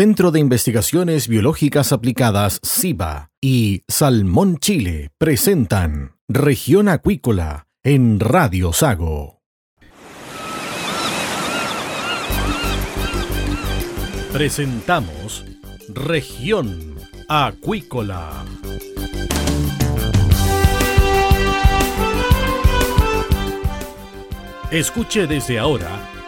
Centro de Investigaciones Biológicas Aplicadas, CIBA, y Salmón Chile presentan Región Acuícola en Radio Sago. Presentamos Región Acuícola. Escuche desde ahora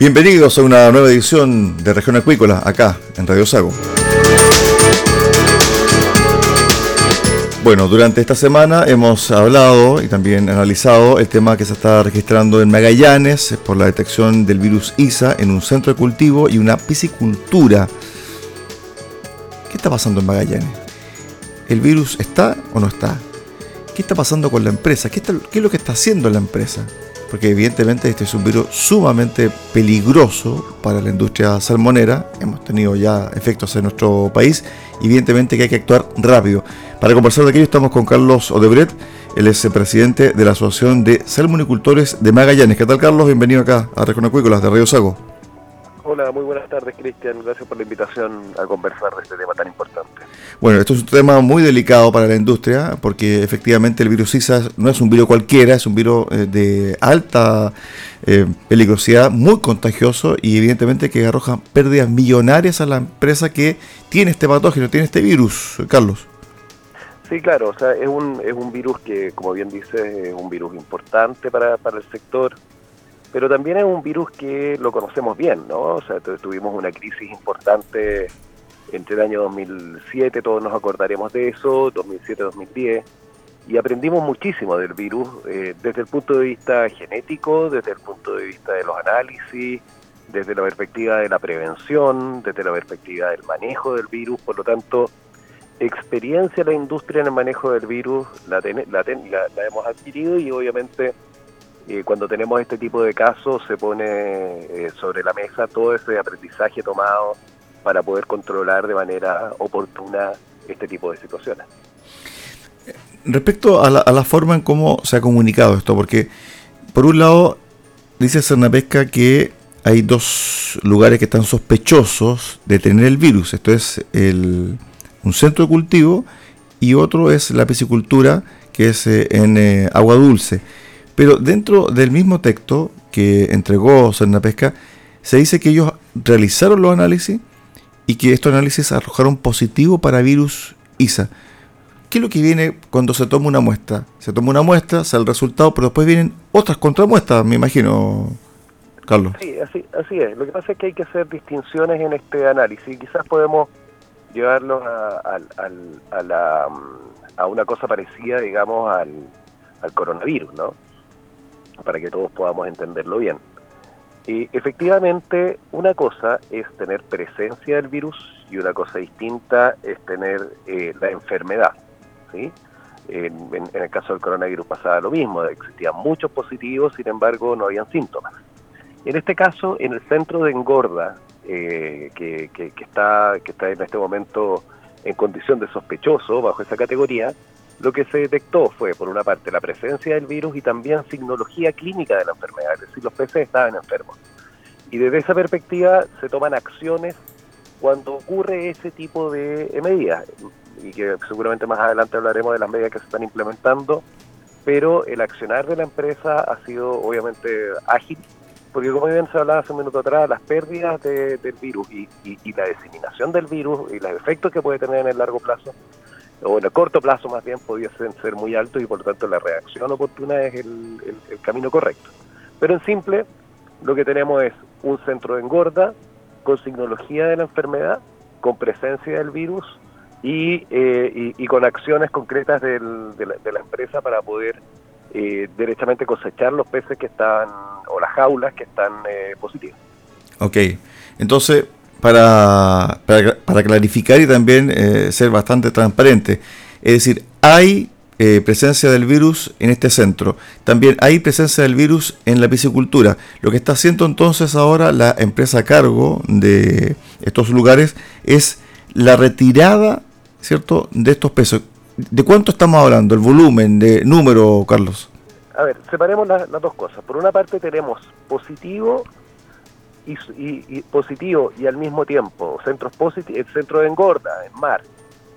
Bienvenidos a una nueva edición de Región Acuícola, acá en Radio Sago. Bueno, durante esta semana hemos hablado y también analizado el tema que se está registrando en Magallanes por la detección del virus ISA en un centro de cultivo y una piscicultura. ¿Qué está pasando en Magallanes? ¿El virus está o no está? ¿Qué está pasando con la empresa? ¿Qué, es lo que está haciendo la empresa? Porque evidentemente este es un virus sumamente peligroso para la industria salmonera. Hemos tenido ya efectos en nuestro país. Evidentemente que hay que actuar rápido. Para conversar de aquello estamos con Carlos Odebrecht. Él es el presidente de la Asociación de Salmonicultores de Magallanes. ¿Qué tal, Carlos? Bienvenido acá a Región Acuícolas de Río Sago. Hola, muy buenas tardes, Cristian. Gracias por la invitación a conversar de este tema tan importante. Bueno, esto es un tema muy delicado para la industria porque efectivamente el virus ISA no es un virus cualquiera, es un virus eh, de alta eh, peligrosidad, muy contagioso y evidentemente que arroja pérdidas millonarias a la empresa que tiene este patógeno, tiene este virus, Carlos. Sí, claro, o sea, es un, es un virus que, como bien dice, es un virus importante para, para el sector pero también es un virus que lo conocemos bien, ¿no? O sea, tuvimos una crisis importante entre el año 2007, todos nos acordaremos de eso, 2007-2010, y aprendimos muchísimo del virus eh, desde el punto de vista genético, desde el punto de vista de los análisis, desde la perspectiva de la prevención, desde la perspectiva del manejo del virus, por lo tanto, experiencia de la industria en el manejo del virus la, la, la hemos adquirido y obviamente eh, cuando tenemos este tipo de casos se pone eh, sobre la mesa todo ese aprendizaje tomado para poder controlar de manera oportuna este tipo de situaciones. Respecto a la, forma en cómo se ha comunicado esto, porque por un lado dice Cernapesca que hay dos lugares que están sospechosos de tener el virus. Esto es el, un centro de cultivo y otro es la piscicultura que es eh, en agua dulce. Pero dentro del mismo texto que entregó Pesca, se dice que ellos realizaron los análisis y que estos análisis arrojaron positivo para virus ISA. ¿Qué es lo que viene cuando se toma una muestra? Se toma una muestra, sale el resultado, pero después vienen otras contramuestras, me imagino, Carlos. Sí, así, así es. Lo que pasa es que hay que hacer distinciones en este análisis. Quizás podemos llevarlo a, a, una cosa parecida, digamos, al coronavirus, ¿no? Para que todos podamos entenderlo bien. Y efectivamente, una cosa es tener presencia del virus y una cosa distinta es tener eh, la enfermedad. ¿sí? En, el caso del coronavirus pasaba lo mismo, existían muchos positivos, sin embargo no habían síntomas. En este caso, en el centro de engorda, eh, que, está, que está en este momento en condición de sospechoso bajo esa categoría, lo que se detectó fue, por una parte, la presencia del virus y también signología clínica de la enfermedad, es decir, los peces estaban enfermos. Y desde esa perspectiva se toman acciones cuando ocurre ese tipo de medidas, y que seguramente más adelante hablaremos de las medidas que se están implementando, pero el accionar de la empresa ha sido obviamente ágil, porque como bien se hablaba hace un minuto atrás, las pérdidas del virus y, la diseminación del virus y los efectos que puede tener en el largo plazo, o en el corto plazo más bien, pudiesen ser muy altos y por lo tanto la reacción oportuna es el, el camino correcto. Pero en simple, lo que tenemos es un centro de engorda con signología de la enfermedad, con presencia del virus y, eh, y, con acciones concretas del, de, la, empresa para poder eh, derechamente cosechar los peces que están, o las jaulas que están eh, positivas. Ok, entonces, para, para, clarificar y también eh, ser bastante transparente, es decir, hay eh, presencia del virus en este centro. También hay presencia del virus en la piscicultura. Lo que está haciendo entonces ahora la empresa a cargo de estos lugares es la retirada, ¿cierto?, de estos pesos. ¿De cuánto estamos hablando? ¿El volumen, de número, Carlos? A ver, separemos las dos cosas. Por una parte tenemos positivo y, positivo y al mismo tiempo centros el centro de engorda en mar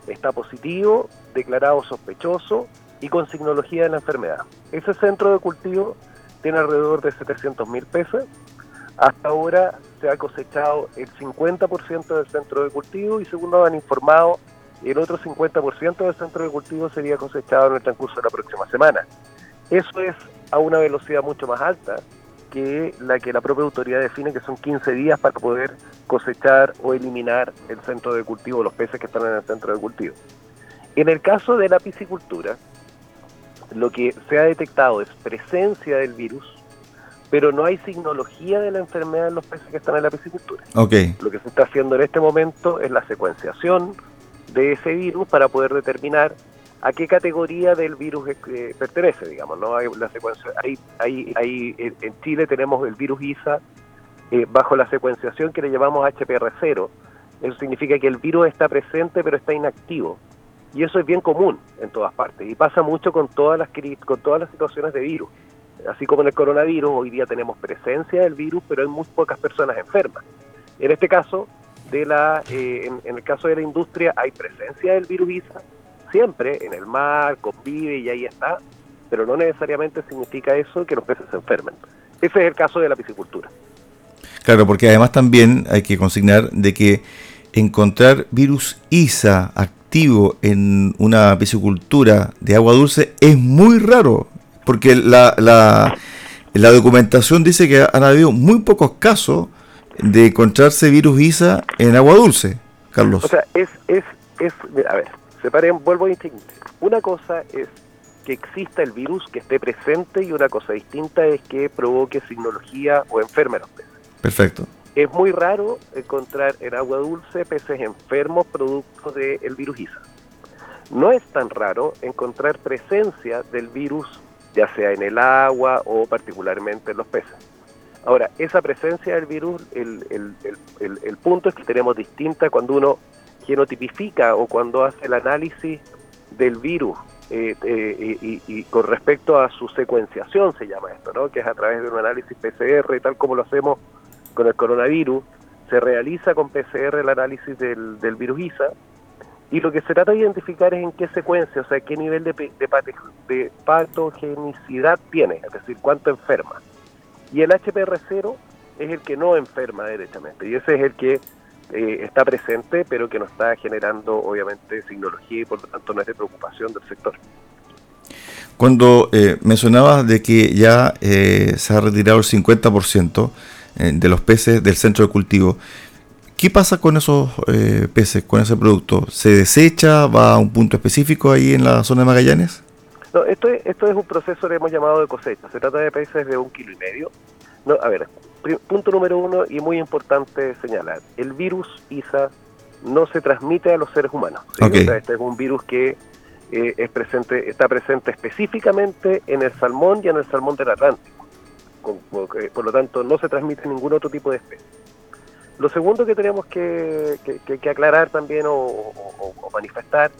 está positivo, declarado sospechoso y con signología de la enfermedad. Ese centro de cultivo tiene alrededor de 700 mil pesos. Hasta ahora se ha cosechado el 50% del centro de cultivo y según nos han informado, el otro 50% del centro de cultivo sería cosechado en el transcurso de la próxima semana. Eso es a una velocidad mucho más alta que la que la propia autoridad define que son 15 días para poder cosechar o eliminar el centro de cultivo, los peces que están en el centro de cultivo. En el caso de la piscicultura, lo que se ha detectado es presencia del virus, pero no hay signología de la enfermedad en los peces que están en la piscicultura. Okay. Lo que se está haciendo en este momento es la secuenciación de ese virus para poder determinar a qué categoría del virus eh, pertenece, digamos, ¿no? Hay la secuencia, hay, hay, hay, en Chile tenemos el virus ISA eh, bajo la secuenciación que le llamamos HPR0. Eso significa que el virus está presente pero está inactivo. Y eso es bien común en todas partes y pasa mucho con todas las con todas las situaciones de virus. Así como en el coronavirus, hoy día tenemos presencia del virus, pero hay muy pocas personas enfermas. En este caso, de la, eh, en, el caso de la industria, hay presencia del virus ISA, siempre en el mar, convive y ahí está, pero no necesariamente significa eso que los peces se enfermen. Ese es el caso de la piscicultura. Claro, porque además también hay que consignar de que encontrar virus ISA activo en una piscicultura de agua dulce es muy raro, porque la, la, la documentación dice que han habido muy pocos casos de encontrarse virus ISA en agua dulce, Carlos. O sea, es, es, es a ver, separen, vuelvo a distinguir. Una cosa es que exista el virus, que esté presente, y una cosa distinta es que provoque signología o enferme los peces. Perfecto. Es muy raro encontrar en agua dulce peces enfermos producto del virus ISA. No es tan raro encontrar presencia del virus, ya sea en el agua o particularmente en los peces. Ahora, esa presencia del virus, el, el, el, el punto es que tenemos distinta cuando uno genotipifica o cuando hace el análisis del virus eh, eh, y, con respecto a su secuenciación se llama esto, ¿no? que es a través de un análisis PCR, tal como lo hacemos con el coronavirus, se realiza con PCR el análisis del, del virus ISA y lo que se trata de identificar es en qué secuencia, o sea, qué nivel de, de patogenicidad tiene, es decir, cuánto enferma. Y el HPR0 es el que no enferma derechamente y ese es el que eh, está presente, pero que no está generando, obviamente, tecnología y por lo tanto no es de preocupación del sector. Cuando eh, mencionabas de que ya eh, se ha retirado el 50% eh, de los peces del centro de cultivo, ¿qué pasa con esos peces, con ese producto? ¿Se desecha? ¿Va a un punto específico ahí en la zona de Magallanes? No, esto es, esto es un proceso que hemos llamado de cosecha. Se trata de peces de un kilo y medio. No, a ver, punto número uno y muy importante señalar, el virus ISA no se transmite a los seres humanos. este es un virus que eh, es presente, está presente específicamente en el salmón y en el salmón del Atlántico. por, lo tanto, no se transmite ningún otro tipo de especie. Lo segundo que tenemos que, aclarar también o, manifestar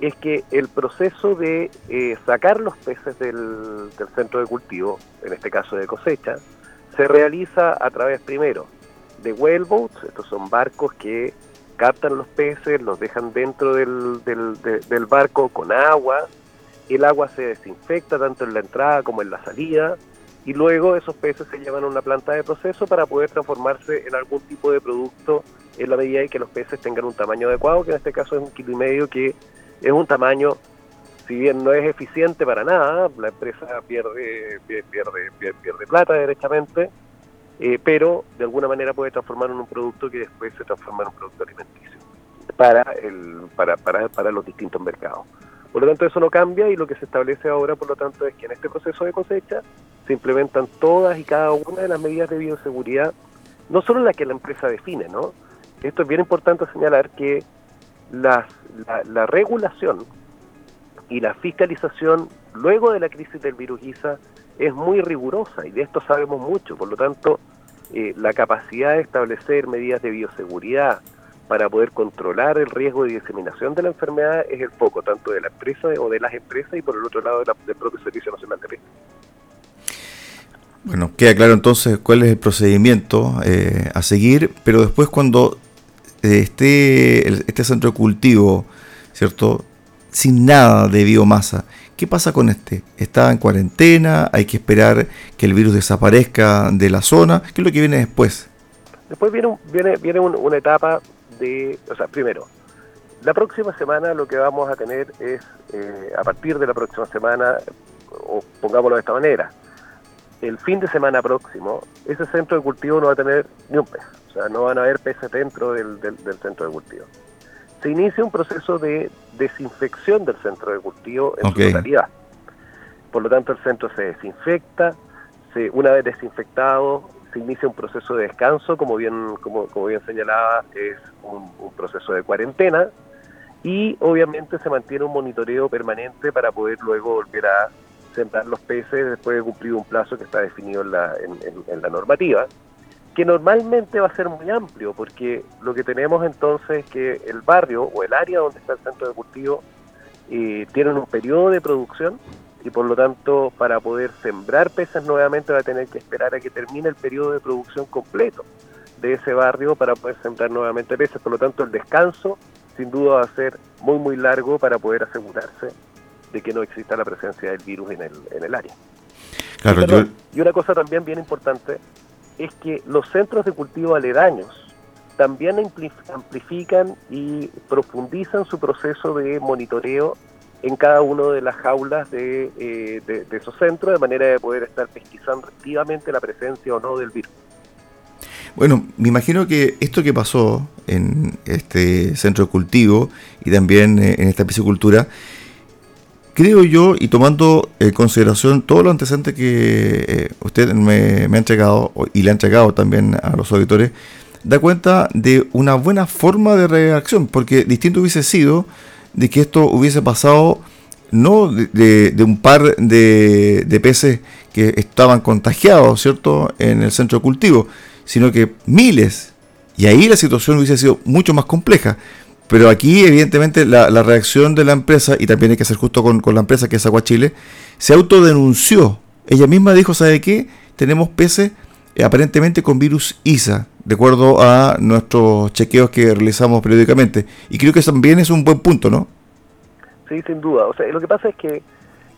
es que el proceso de eh, sacar los peces del, centro de cultivo, en este caso de cosecha, se realiza a través primero de whaleboats, estos son barcos que captan los peces, los dejan dentro del, del, barco con agua, el agua se desinfecta tanto en la entrada como en la salida, y luego esos peces se llevan a una planta de proceso para poder transformarse en algún tipo de producto en la medida en que los peces tengan un tamaño adecuado, que en este caso es un kilo y medio, que es un tamaño, si bien no es eficiente para nada, la empresa pierde, pierde, pierde, plata derechamente, eh, pero de alguna manera puede transformar en un producto que después se transforma en un producto alimenticio para, el, para, para, para los distintos mercados. Por lo tanto, eso no cambia y lo que se establece ahora, por lo tanto, es que en este proceso de cosecha se implementan todas y cada una de las medidas de bioseguridad, no solo las que la empresa define, ¿no? Esto es bien importante señalar que la, la, regulación y la fiscalización luego de la crisis del virus ISA es muy rigurosa y de esto sabemos mucho. Por lo tanto, eh, la capacidad de establecer medidas de bioseguridad para poder controlar el riesgo de diseminación de la enfermedad es el foco tanto de la empresa o de las empresas y por el otro lado del propio Servicio Nacional de Pesca. Bueno, queda claro entonces cuál es el procedimiento eh, a seguir, pero después cuando este, este centro de cultivo, ¿cierto? Sin nada de biomasa. ¿Qué pasa con este? ¿Está en cuarentena? ¿Hay que esperar que el virus desaparezca de la zona? ¿Qué es lo que viene después? Después viene, viene, viene una etapa de, o sea, primero, la próxima semana lo que vamos a tener es, eh, a partir de la próxima semana, o pongámoslo de esta manera, el fin de semana próximo, ese centro de cultivo no va a tener ni un pez. O sea, no van a haber peces dentro del, centro de cultivo. Se inicia un proceso de desinfección del centro de cultivo en su totalidad. Por lo tanto, el centro se desinfecta, se, una vez desinfectado, se inicia un proceso de descanso, como bien, como, como bien señalaba, es un, un proceso de cuarentena, y obviamente se mantiene un monitoreo permanente para poder luego volver a sembrar los peces después de cumplir un plazo que está definido en la, en, la normativa, que normalmente va a ser muy amplio, porque lo que tenemos entonces es que el barrio o el área donde está el centro de cultivo eh, tienen un periodo de producción y por lo tanto para poder sembrar peces nuevamente va a tener que esperar a que termine el periodo de producción completo de ese barrio para poder sembrar nuevamente peces. Por lo tanto el descanso sin duda va a ser muy muy largo para poder asegurarse de que no exista la presencia del virus en el, en el área. y, una cosa también bien importante es que los centros de cultivo aledaños también amplifican y profundizan su proceso de monitoreo en cada una de las jaulas eh, de, de, esos centros, de manera de poder estar pesquisando activamente la presencia o no del virus. Bueno, me imagino que esto que pasó en este centro de cultivo y también eh, en esta piscicultura creo yo, y tomando en consideración todo lo antecedente que eh, usted me, ha entregado y le ha entregado también a los auditores, da cuenta de una buena forma de reacción, porque distinto hubiese sido de que esto hubiese pasado no de, un par de, de, peces que estaban contagiados, ¿cierto?, en el centro de cultivo, sino que miles. Y ahí la situación hubiese sido mucho más compleja. Pero aquí, evidentemente, la, reacción de la empresa, y también hay que ser justo con, la empresa que es Agua Chile, se autodenunció. Ella misma dijo, ¿sabe qué? Tenemos peces eh, aparentemente con virus ISA, de acuerdo a nuestros chequeos que realizamos periódicamente. Y creo que también es un buen punto, ¿no? Sí, sin duda. O sea, lo que pasa es que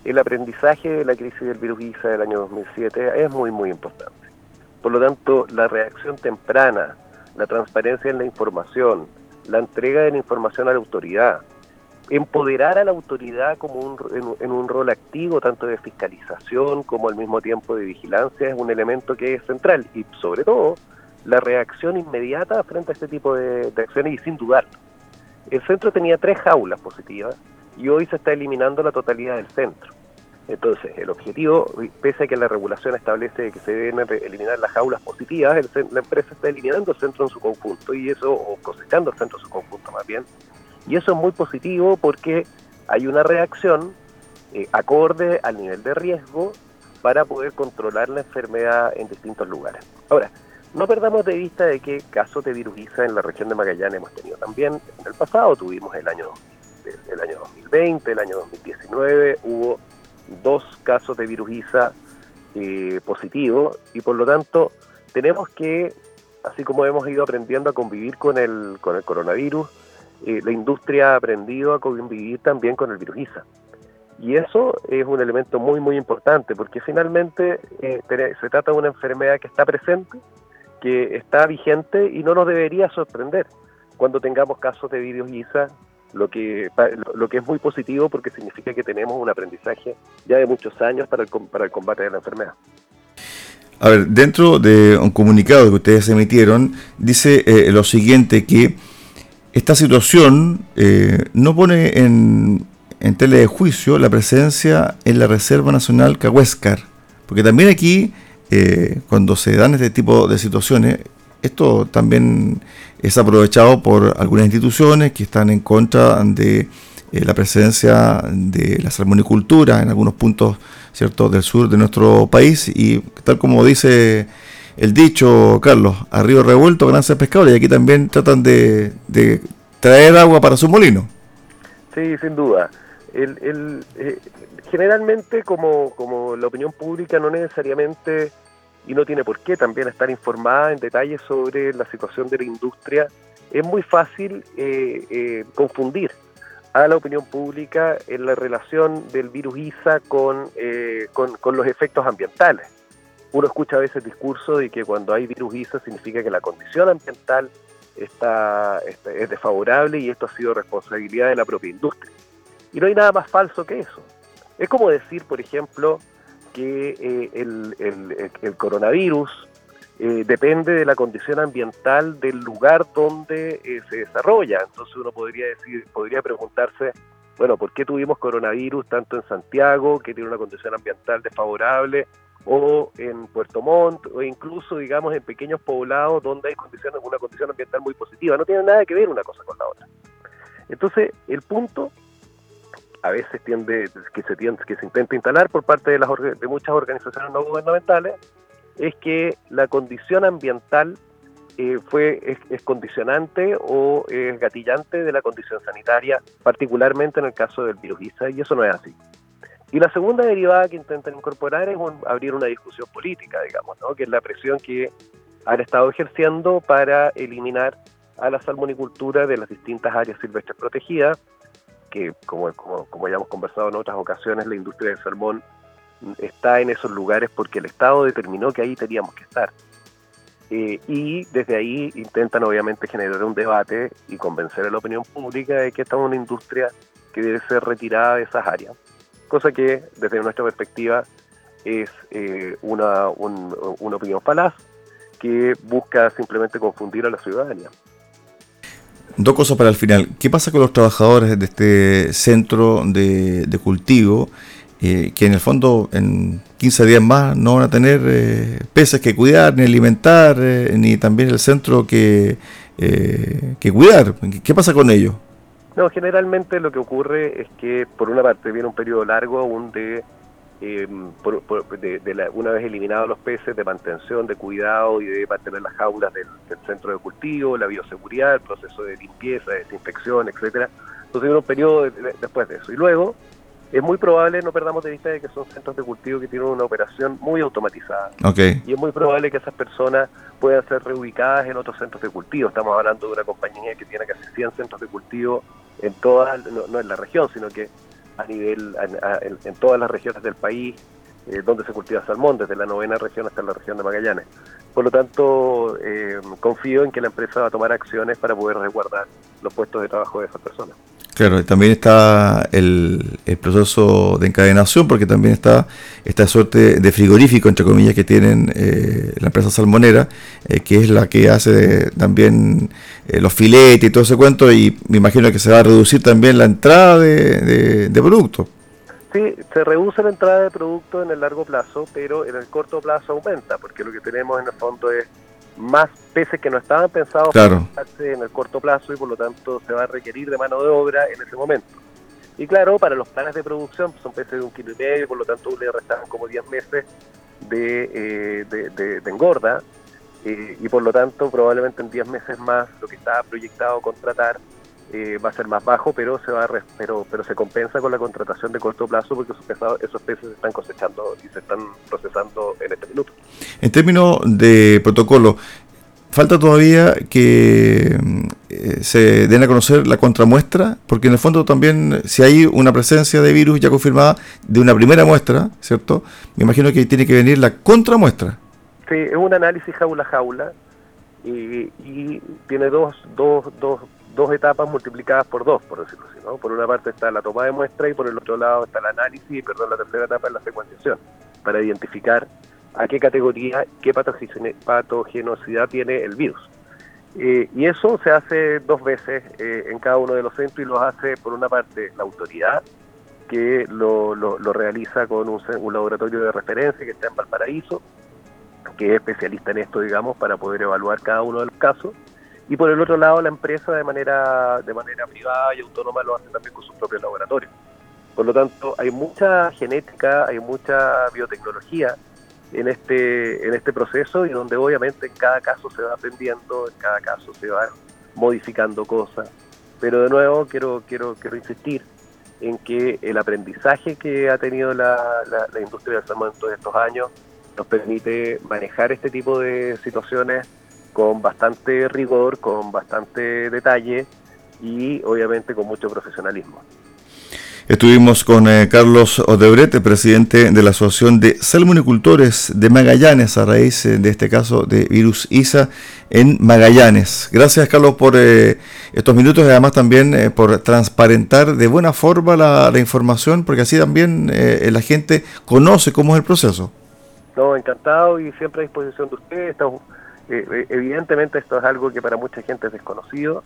el aprendizaje de la crisis del virus ISA del año 2007 es muy, muy importante. Por lo tanto, la reacción temprana, la transparencia en la información, la entrega de la información a la autoridad, empoderar a la autoridad como un, en, un rol activo, tanto de fiscalización como al mismo tiempo de vigilancia, es un elemento que es central y sobre todo la reacción inmediata frente a este tipo de, acciones y sin dudarlo. El centro tenía tres jaulas positivas y hoy se está eliminando la totalidad del centro. Entonces, el objetivo, pese a que la regulación establece que se deben eliminar las jaulas positivas, la empresa está eliminando el centro en su conjunto y eso, o cosechando el centro en su conjunto más bien. Y eso es muy positivo porque hay una reacción eh, acorde al nivel de riesgo para poder controlar la enfermedad en distintos lugares. Ahora, no perdamos de vista de que casos de virus en la región de Magallanes hemos tenido también en el pasado, tuvimos el año, el año 2020, el año 2019, hubo dos casos de virus eh, positivos y por lo tanto tenemos que, así como hemos ido aprendiendo a convivir con el, con el coronavirus, eh, la industria ha aprendido a convivir también con el virus ISA. Y eso es un elemento muy, muy importante, porque finalmente eh, se trata de una enfermedad que está presente, que está vigente y no nos debería sorprender cuando tengamos casos de virus ISA, lo que, lo que es muy positivo porque significa que tenemos un aprendizaje ya de muchos años para el, para el combate de la enfermedad. A ver, dentro de un comunicado que ustedes emitieron, dice eh, lo siguiente, que esta situación eh, no pone en, en tela de juicio la presencia en la Reserva Nacional Cahuéscar, porque también aquí, eh, cuando se dan este tipo de situaciones, esto también es aprovechado por algunas instituciones que están en contra de la presencia de la salmonicultura en algunos puntos ¿cierto? del sur de nuestro país y tal como dice el dicho, Carlos, a revuelto ganancias pescadores y aquí también tratan de, traer agua para su molino. Sí, sin duda. El, eh, generalmente como, como la opinión pública no necesariamente y no tiene por qué también estar informada en detalle sobre la situación de la industria, es muy fácil eh, eh, confundir a la opinión pública en la relación del virus ISA eh, con, con, los efectos ambientales. Uno escucha a veces el discurso de que cuando hay virus ISA significa que la condición ambiental está, es desfavorable y esto ha sido responsabilidad de la propia industria. Y no hay nada más falso que eso. Es como decir, por ejemplo, que eh, el, el, el, coronavirus eh, depende de la condición ambiental del lugar donde eh, se desarrolla. Entonces uno podría decir, podría preguntarse, bueno, ¿por qué tuvimos coronavirus tanto en Santiago, que tiene una condición ambiental desfavorable, o en Puerto Montt, o incluso, digamos, en pequeños poblados donde hay condiciones, una condición ambiental muy positiva? No tiene nada que ver una cosa con la otra. Entonces, el punto a veces tiende que se tiende, que se intenta instalar por parte de las de muchas organizaciones no gubernamentales es que la condición ambiental eh, fue es, condicionante o es gatillante de la condición sanitaria, particularmente en el caso del virus ISA, y eso no es así. Y la segunda derivada que intentan incorporar es abrir una discusión política, digamos, ¿no? que es la presión que han estado ejerciendo para eliminar a la salmonicultura de las distintas áreas silvestres protegidas, que como, como, como ya hemos conversado en otras ocasiones, la industria del salmón está en esos lugares porque el Estado determinó que ahí teníamos que estar. Eh, y desde ahí intentan obviamente generar un debate y convencer a la opinión pública de que estamos en una industria que debe ser retirada de esas áreas. Cosa que desde nuestra perspectiva es eh, una, una opinión falaz que busca simplemente confundir a la ciudadanía. Dos cosas para el final. ¿Qué pasa con los trabajadores de este centro de, de cultivo eh, que en el fondo en 15 días más no van a tener eh, peces que cuidar, ni alimentar, eh, ni también el centro que, que cuidar. ¿Qué pasa con ellos? No, generalmente lo que ocurre es que por una parte viene un periodo largo aún de, de, una vez eliminados los peces, de mantención, de cuidado y de mantener las jaulas del, centro de cultivo, la bioseguridad, el proceso de limpieza, desinfección, etcétera. Entonces viene un periodo después de eso. Y luego es muy probable, no perdamos de vista, de que son centros de cultivo que tienen una operación muy automatizada. Y es muy probable que esas personas puedan ser reubicadas en otros centros de cultivo. Estamos hablando de una compañía que tiene casi 100 centros de cultivo en todas, no, en la región, sino que a nivel, en, todas las regiones del país eh, donde se cultiva salmón, desde la novena región hasta la región de Magallanes. Por lo tanto, eh, confío en que la empresa va a tomar acciones para poder resguardar los puestos de trabajo de esas personas. Claro, también está el, proceso de encadenación, porque también está esta suerte de frigorífico, entre comillas, que tienen eh, la empresa salmonera, eh, que es la que hace también eh, los filetes y todo ese cuento, y me imagino que se va a reducir también la entrada de, de productos. Sí, se reduce la entrada de productos en el largo plazo, pero en el corto plazo aumenta, porque lo que tenemos en el fondo es más peces que no estaban pensados para en el corto plazo y por lo tanto se va a requerir de mano de obra en ese momento. Y claro, para los planes de producción son peces de un kilo y medio, por lo tanto le restaron como 10 meses de, de, engorda y por lo tanto probablemente en 10 meses más lo que estaba proyectado contratar eh, va a ser más bajo, pero se va pero pero se compensa con la contratación de corto plazo porque esos, esos peces se están cosechando y se están procesando en este minuto. En términos de protocolo, falta todavía que eh, se den a conocer la contramuestra, porque en el fondo también si hay una presencia de virus ya confirmada de una primera muestra, ¿cierto? Me imagino que tiene que venir la contramuestra. Sí, es un análisis jaula jaula y, y tiene dos, dos, dos dos etapas multiplicadas por dos, por decirlo así. ¿no? Por una parte está la toma de muestra y por el otro lado está el análisis y, perdón, la tercera etapa es la secuenciación, para identificar a qué categoría, qué patogenosidad tiene el virus. Eh, y eso se hace dos veces eh, en cada uno de los centros y lo hace, por una parte, la autoridad, que lo, realiza con un, un, laboratorio de referencia que está en Valparaíso, que es especialista en esto, digamos, para poder evaluar cada uno de los casos y por el otro lado la empresa de manera de manera privada y autónoma lo hace también con sus propios laboratorios. Por lo tanto, hay mucha genética, hay mucha biotecnología en este en este proceso y donde obviamente en cada caso se va aprendiendo, en cada caso se van modificando cosas. Pero de nuevo quiero quiero quiero insistir en que el aprendizaje que ha tenido la, la, industria del salmón en todos estos años nos permite manejar este tipo de situaciones con bastante rigor, con bastante detalle y obviamente con mucho profesionalismo. Estuvimos con eh, Carlos Odebrete, presidente de la Asociación de Salmonicultores de Magallanes, a raíz eh, de este caso de virus ISA en Magallanes. Gracias, Carlos, por eh, estos minutos y además también por transparentar de buena forma la, la información, porque así también la gente conoce cómo es el proceso. No, encantado y siempre a disposición de ustedes. Estamos eh, eh, evidentemente esto es algo que para mucha gente es desconocido,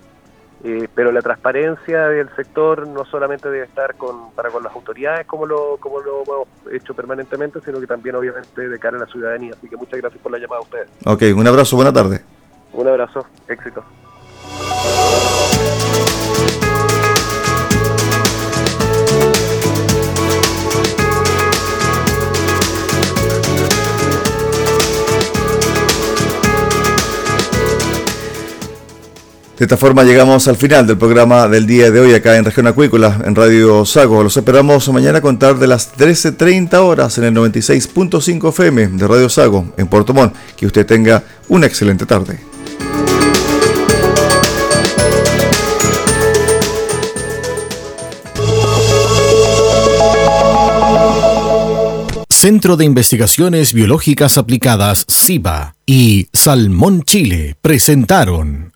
eh, pero la transparencia del sector no solamente debe estar con, para con las autoridades como lo, como lo hemos hecho permanentemente, sino que también obviamente de cara a la ciudadanía. Así que muchas gracias por la llamada a ustedes. Ok, un abrazo, buena tarde. Un abrazo, éxito. De esta forma llegamos al final del programa del día de hoy acá en Región Acuícola, en Radio Sago. Los esperamos mañana a contar de las 13.30 horas en el 96.5 FM de Radio Sago en Puerto Montt. Que usted tenga una excelente tarde. Centro de Investigaciones Biológicas Aplicadas, CIBA y Salmón Chile presentaron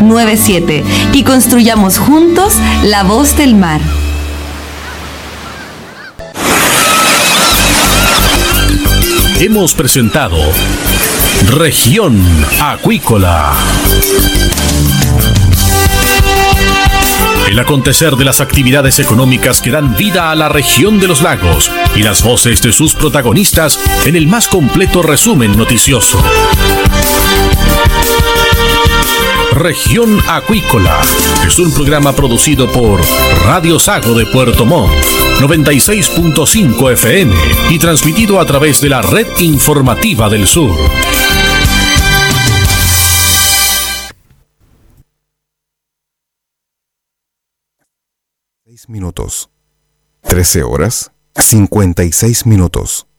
6997 y construyamos juntos la voz del mar. Hemos presentado Región Acuícola. El acontecer de las actividades económicas que dan vida a la región de los lagos y las voces de sus protagonistas en el más completo resumen noticioso. Región Acuícola es un programa producido por Radio Sago de Puerto Montt, 96.5 FM y transmitido a través de la red informativa del sur. minutos. 13 horas 56 minutos.